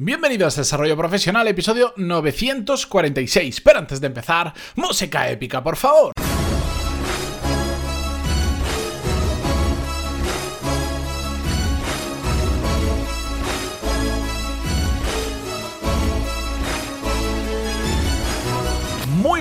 Bienvenidos a Desarrollo Profesional, episodio 946. Pero antes de empezar, música épica, por favor.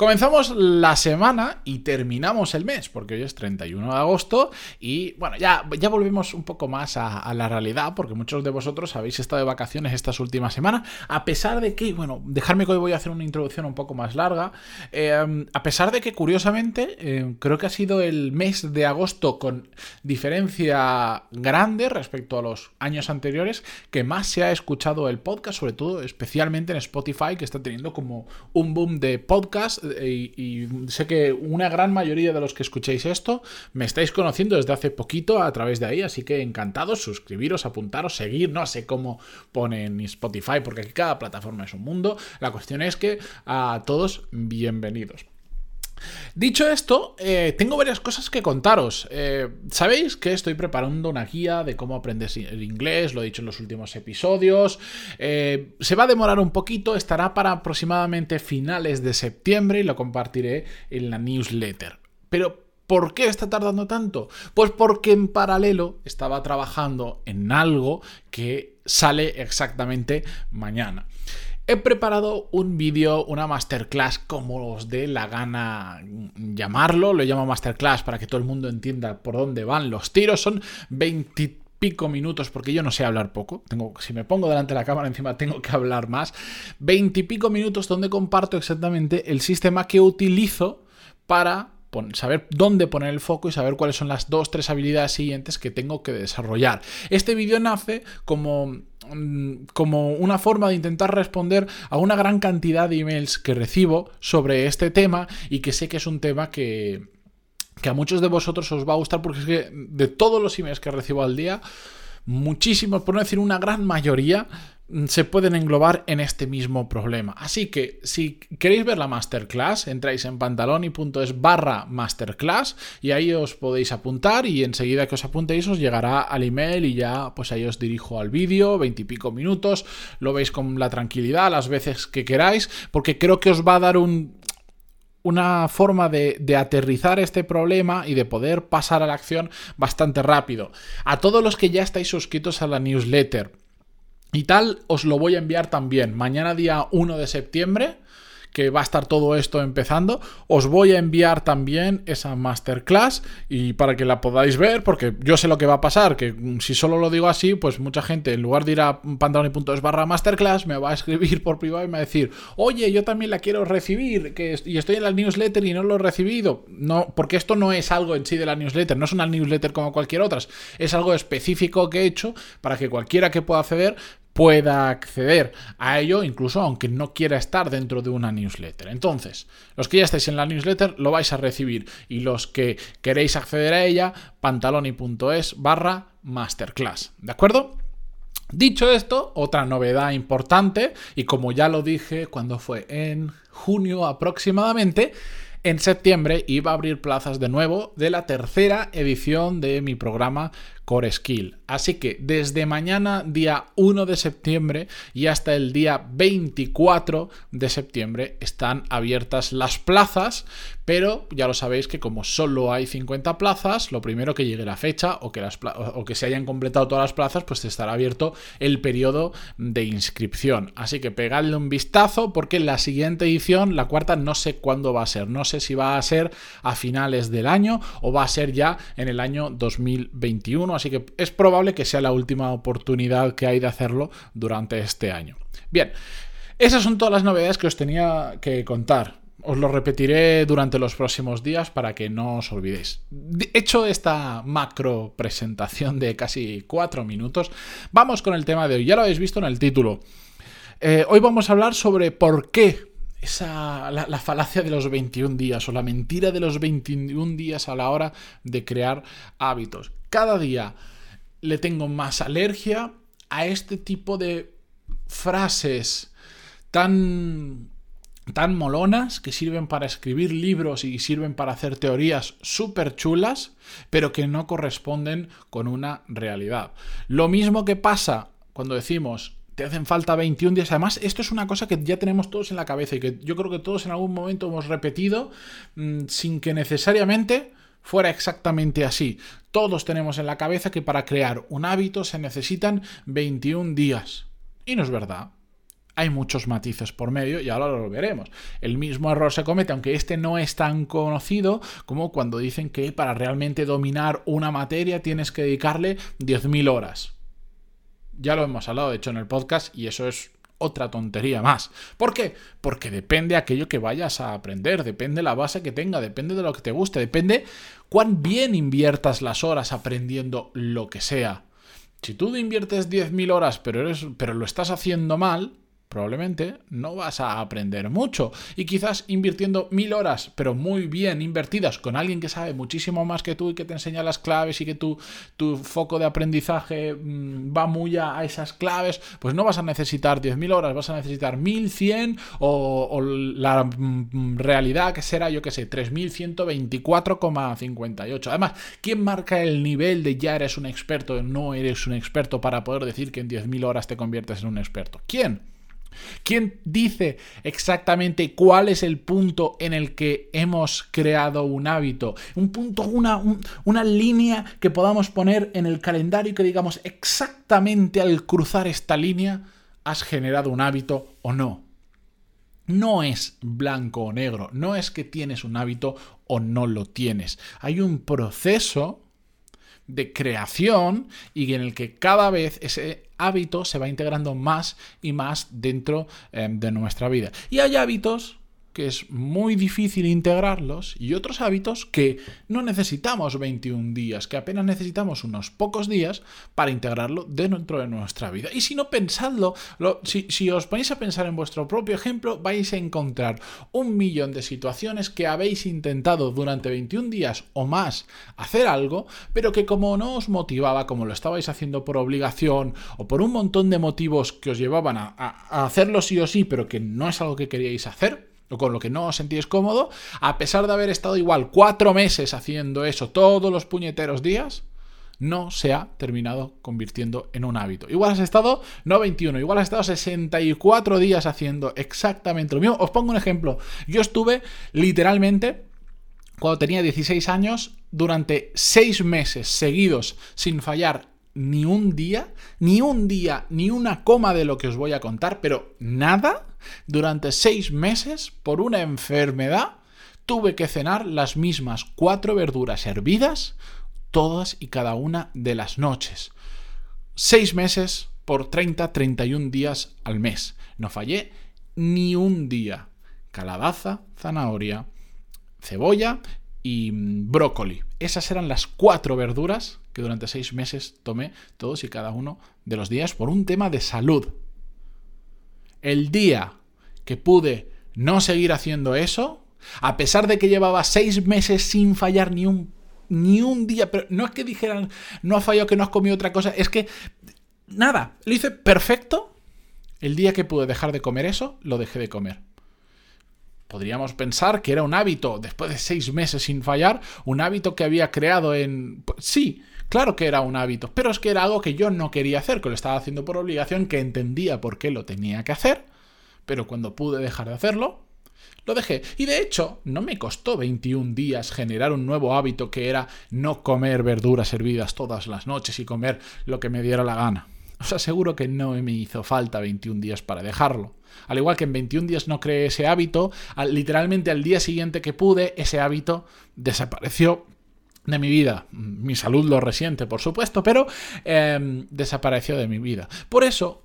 Comenzamos la semana y terminamos el mes, porque hoy es 31 de agosto y bueno, ya, ya volvemos un poco más a, la realidad, porque muchos de vosotros habéis estado de vacaciones estas últimas semanas, a pesar de que, bueno, dejarme que hoy voy a hacer una introducción un poco más larga, eh, a pesar de que curiosamente eh, creo que ha sido el mes de agosto con diferencia grande respecto a los años anteriores que más se ha escuchado el podcast, sobre todo especialmente en Spotify, que está teniendo como un boom de podcast y, sé que una gran mayoría de los que escuchéis esto me estáis conociendo desde hace poquito a través de ahí, así que encantados, suscribiros, apuntaros, seguir, no sé cómo ponen Spotify, porque aquí cada plataforma es un mundo. La cuestión es que a todos bienvenidos. Dicho esto, eh, tengo varias cosas que contaros. Eh, Sabéis que estoy preparando una guía de cómo aprendes el inglés, lo he dicho en los últimos episodios. Eh, se va a demorar un poquito, estará para aproximadamente finales de septiembre y lo compartiré en la newsletter. Pero ¿Por qué está tardando tanto? Pues porque en paralelo estaba trabajando en algo que sale exactamente mañana. He preparado un vídeo, una masterclass, como os dé la gana llamarlo. Lo llamo masterclass para que todo el mundo entienda por dónde van los tiros. Son 20 pico minutos, porque yo no sé hablar poco. Tengo, si me pongo delante de la cámara encima, tengo que hablar más. 20 y pico minutos donde comparto exactamente el sistema que utilizo para saber dónde poner el foco y saber cuáles son las dos, tres habilidades siguientes que tengo que desarrollar. Este vídeo nace como como una forma de intentar responder a una gran cantidad de emails que recibo sobre este tema y que sé que es un tema que, que a muchos de vosotros os va a gustar porque es que de todos los emails que recibo al día, muchísimos, por no decir una gran mayoría, Mm, se pueden englobar en este mismo problema. Así que si queréis ver la masterclass, entráis en pantaloni.es barra masterclass y ahí os podéis apuntar y enseguida que os apuntéis os llegará al email y ya pues ahí os dirijo al vídeo, veintipico minutos, lo veis con la tranquilidad las veces que queráis, porque creo que os va a dar un, una forma de, aterrizar este problema y de poder pasar a la acción bastante rápido. A todos los que ya estáis suscritos a la newsletter, y tal, os lo voy a enviar también. Mañana día 1 de septiembre que va a estar todo esto empezando. Os voy a enviar también esa masterclass y para que la podáis ver, porque yo sé lo que va a pasar, que si solo lo digo así, pues mucha gente en lugar de ir a pantaloni.es barra masterclass me va a escribir por privado y me va a decir, oye, yo también la quiero recibir, que y estoy en la newsletter y no lo he recibido. No, porque esto no es algo en sí de la newsletter, no es una newsletter como cualquier otra, es algo específico que he hecho para que cualquiera que pueda acceder pueda acceder a ello, incluso aunque no quiera estar dentro de una newsletter. Entonces, los que ya estáis en la newsletter lo vais a recibir y los que queréis acceder a ella, pantaloni.es barra masterclass. ¿De acuerdo? Dicho esto, otra novedad importante, y como ya lo dije cuando fue en junio aproximadamente, en septiembre iba a abrir plazas de nuevo de la tercera edición de mi programa Core Skill. Así que desde mañana, día 1 de septiembre y hasta el día 24 de septiembre están abiertas las plazas, pero ya lo sabéis que como solo hay 50 plazas, lo primero que llegue la fecha o que, o que se hayan completado todas las plazas, pues estará abierto el periodo de inscripción. Así que pegadle un vistazo porque la siguiente edición, la cuarta, no sé cuándo va a ser. No sé si va a ser a finales del año o va a ser ya en el año 2021 así que es probable que sea la última oportunidad que hay de hacerlo durante este año. Bien, esas son todas las novedades que os tenía que contar. Os lo repetiré durante los próximos días para que no os olvidéis. Hecho esta macro presentación de casi cuatro minutos, vamos con el tema de hoy. Ya lo habéis visto en el título. Eh, hoy vamos a hablar sobre por qué esa, la, la, falacia de los 21 días o la mentira de los 21 días a la hora de crear hábitos. Cada día le tengo más alergia a este tipo de frases tan tan molonas que sirven para escribir libros y sirven para hacer teorías súper chulas, pero que no corresponden con una realidad. Lo mismo que pasa cuando decimos te hacen falta 21 días. Además, esto es una cosa que ya tenemos todos en la cabeza y que yo creo que todos en algún momento hemos repetido mm, sin que necesariamente fuera exactamente así. Todos tenemos en la cabeza que para crear un hábito se necesitan 21 días. Y no es verdad hay muchos matices por medio y ahora lo veremos. El mismo error se comete, aunque este no es tan conocido como cuando dicen que para realmente dominar una materia tienes que dedicarle 10.000 horas. Ya lo hemos hablado, de hecho, en el podcast y eso es otra tontería más. ¿Por qué? Porque depende aquello que vayas a aprender, depende la base que tenga, depende de lo que te guste, depende cuán bien inviertas las horas aprendiendo lo que sea. Si tú inviertes 10.000 horas pero, eres, pero lo estás haciendo mal, probablemente no vas a aprender mucho. Y quizás invirtiendo mil horas, pero muy bien invertidas, con alguien que sabe muchísimo más que tú y que te enseña las claves y que tu, tu foco de aprendizaje mm, va muy a, esas claves, pues no vas a necesitar 10.000 horas, vas a necesitar 1.100 o, o la mm, realidad que será, yo que sé, 3.124,58. Además, ¿quién marca el nivel de ya eres un experto, no eres un experto para poder decir que en 10.000 horas te conviertes en un experto? ¿Quién? ¿Quién dice exactamente cuál es el punto en el que hemos creado un hábito? Un punto, una, una línea que podamos poner en el calendario y que digamos exactamente al cruzar esta línea has generado un hábito o no. No es blanco o negro, no es que tienes un hábito o no lo tienes. Hay un proceso de creación y en el que cada vez ese hábito se va integrando más y más dentro eh, de nuestra vida. Y hay hábitos que es muy difícil integrarlos y otros hábitos que no necesitamos 21 días, que apenas necesitamos unos pocos días para integrarlo dentro de nuestra vida. Y si no, pensadlo, si, si os ponéis a pensar en vuestro propio ejemplo, vais a encontrar un millón de situaciones que habéis intentado durante 21 días o más hacer algo, pero que como no os motivaba, como lo estabais haciendo por obligación o por un montón de motivos que os llevaban a, a hacerlo sí o sí, pero que no es algo que queríais hacer, o con lo que no os sentís cómodo, a pesar de haber estado igual cuatro meses haciendo eso todos los puñeteros días, no se ha terminado convirtiendo en un hábito. Igual has estado, no 21, igual has estado 64 días haciendo exactamente lo mismo. Os pongo un ejemplo. Yo estuve literalmente, cuando tenía 16 años, durante 6 meses seguidos sin fallar ni un día, ni un día, ni una coma de lo que os voy a contar, pero nada, durante seis meses, por una enfermedad, tuve que cenar las mismas cuatro verduras hervidas todas y cada una de las noches. Seis meses por 30, 31 días al mes. No fallé ni un día. Calabaza, zanahoria, cebolla y mm, brócoli. Esas eran las cuatro verduras que durante seis meses tomé todos y cada uno de los días por un tema de salud. El día que pude no seguir haciendo eso, a pesar de que llevaba seis meses sin fallar ni un, ni un día, pero no es que dijeran, no ha fallado que no has comido otra cosa, es que nada, lo hice perfecto. El día que pude dejar de comer eso, lo dejé de comer. Podríamos pensar que era un hábito, después de seis meses sin fallar, un hábito que había creado en... Sí, claro que era un hábito, pero es que era algo que yo no quería hacer, que lo estaba haciendo por obligación, que entendía por qué lo tenía que hacer, pero cuando pude dejar de hacerlo, lo dejé. Y de hecho, no me costó 21 días generar un nuevo hábito que era no comer verduras hervidas todas las noches y comer lo que me diera la gana. Os aseguro que no me hizo falta 21 días para dejarlo. Al igual que en 21 días no creé ese hábito, literalmente al día siguiente que pude, ese hábito desapareció de mi vida. Mi salud lo resiente, por supuesto, pero em, desapareció de mi vida. Por eso,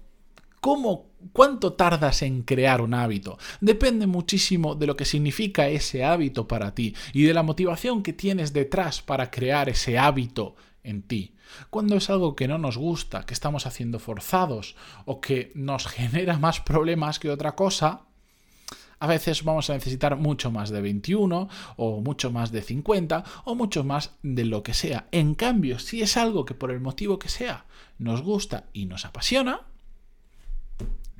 ¿cómo, ¿cuánto tardas en crear un hábito? Depende muchísimo de lo que significa ese hábito para ti y de la motivación que tienes detrás para crear ese hábito en ti. Cuando es algo que no nos gusta, que estamos haciendo forzados o que nos genera más problemas que otra cosa, a veces vamos a necesitar mucho más de 21 o mucho más de 50 o mucho más de lo que sea. En cambio, si es algo que por el motivo que sea nos gusta y nos apasiona,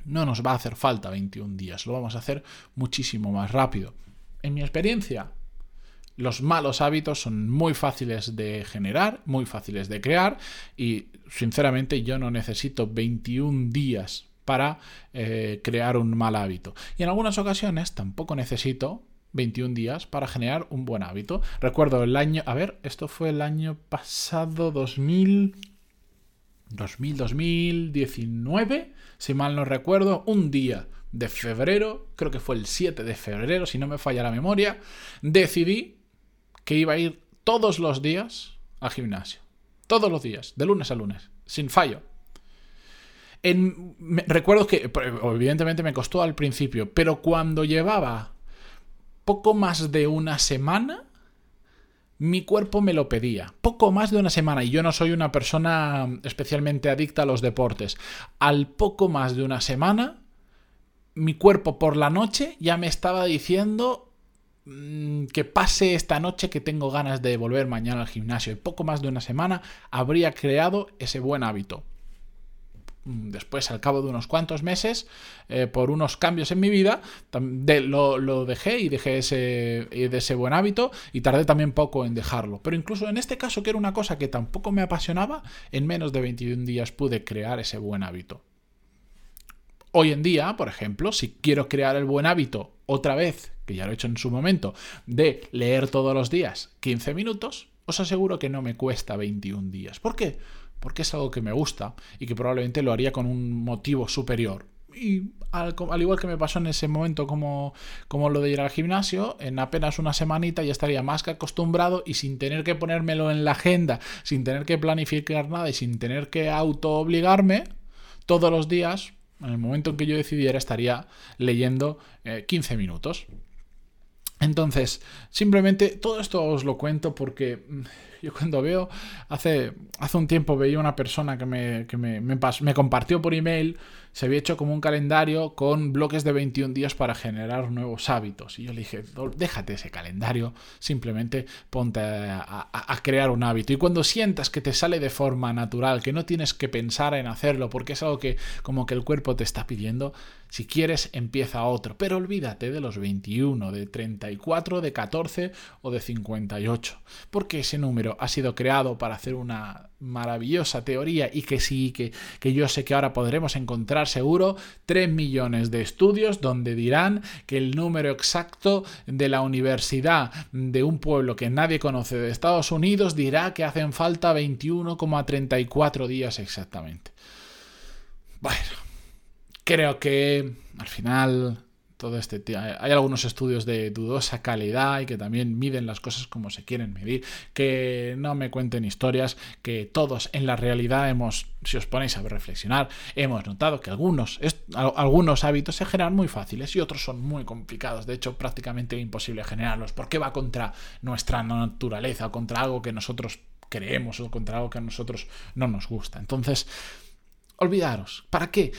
no nos va a hacer falta 21 días, lo vamos a hacer muchísimo más rápido. En mi experiencia, los malos hábitos son muy fáciles de generar, muy fáciles de crear y sinceramente yo no necesito 21 días para eh, crear un mal hábito. Y en algunas ocasiones tampoco necesito 21 días para generar un buen hábito. Recuerdo el año, a ver, esto fue el año pasado 2000 2000 2019, si mal no recuerdo, un día de febrero, creo que fue el 7 de febrero, si no me falla la memoria, decidí que iba a ir todos los días al gimnasio. Todos los días, de lunes a lunes, sin fallo. Recuerdo que, evidentemente me costó al principio, pero cuando llevaba poco más de una semana, mi cuerpo me lo pedía. Poco más de una semana. Y yo no soy una persona especialmente adicta a los deportes. Al poco más de una semana, mi cuerpo por la noche ya me estaba diciendo Mm, que pase esta noche que tengo ganas de volver mañana al gimnasio. Y poco más de una semana habría creado ese buen hábito. Mm, después, al cabo de unos cuantos meses, eh, por unos cambios en mi vida, lo, dejé y dejé ese, de ese buen hábito y tardé también poco en dejarlo. Pero incluso en este caso, que era una cosa que tampoco me apasionaba, en menos de 21 días pude crear ese buen hábito. Hoy en día, por ejemplo, si quiero crear el buen hábito otra vez que ya lo he hecho en su momento, de leer todos los días 15 minutos, os aseguro que no me cuesta 21 días. ¿Por qué? Porque es algo que me gusta y que probablemente lo haría con un motivo superior. Y al, igual que me pasó en ese momento como, como lo de ir al gimnasio, en apenas una semanita ya estaría más que acostumbrado y sin tener que ponérmelo en la agenda, sin tener que planificar nada y sin tener que auto obligarme, todos los días, en el momento en que yo decidiera, estaría leyendo 15 eh, minutos. Entonces, simplemente todo esto os lo cuento porque mm, yo cuando veo, hace, hace un tiempo veía una persona que, me, que me, me, compartió por email, se había hecho como un calendario con bloques de 21 días para generar nuevos hábitos. Y yo le dije, déjate ese calendario, simplemente ponte a, a, crear un hábito. Y cuando sientas que te sale de forma natural, que no tienes que pensar en hacerlo, porque es algo que como que el cuerpo te está pidiendo, si quieres empieza otro. Pero olvídate de los 21, de 34, de 14 o de 58, porque ese número ha sido creado para hacer una maravillosa teoría y que sí, que, que yo sé que ahora podremos encontrar seguro 3 millones de estudios donde dirán que el número exacto de la universidad de un pueblo que nadie conoce de Estados Unidos dirá que hacen falta 21,34 días exactamente. Bueno, creo que al final todo este hay algunos estudios de dudosa calidad y que también miden las cosas como se quieren medir que no me cuenten historias que todos en la realidad hemos si os ponéis a reflexionar hemos notado que algunos algunos hábitos se generan muy fáciles y otros son muy complicados. De hecho prácticamente imposible generarlos porque va contra nuestra naturaleza contra algo que nosotros creemos o contra algo que a nosotros no nos gusta. Entonces Olvidaros. ¿Para qué?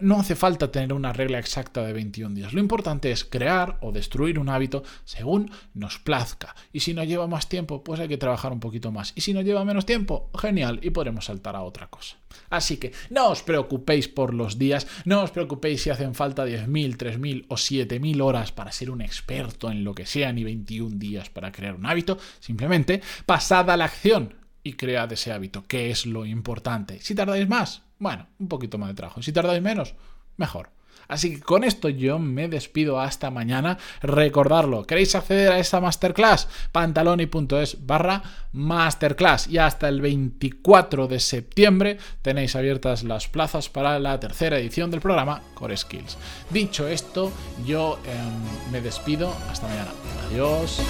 No hace falta tener una regla exacta de 21 días. Lo importante es crear o destruir un hábito según nos plazca. Y si nos lleva más tiempo, pues hay que trabajar un poquito más. Y si nos lleva menos tiempo, genial, y podremos saltar a otra cosa. Así que no os preocupéis por los días, no os preocupéis si hacen falta 10.000, 3.000 o 7.000 horas para ser un experto en lo que sea, ni 21 días para crear un hábito. Simplemente pasad a la acción y cread ese hábito, que es lo importante. Si tardáis más, bueno, un poquito más de trabajo. Si tardáis menos, mejor. Así que con esto yo me despido hasta mañana. Recordarlo, ¿queréis acceder a esta masterclass? pantaloni.es barra masterclass. Y hasta el 24 de septiembre tenéis abiertas las plazas para la tercera edición del programa Core Skills. Dicho esto, yo em, me despido. Hasta mañana. Adiós.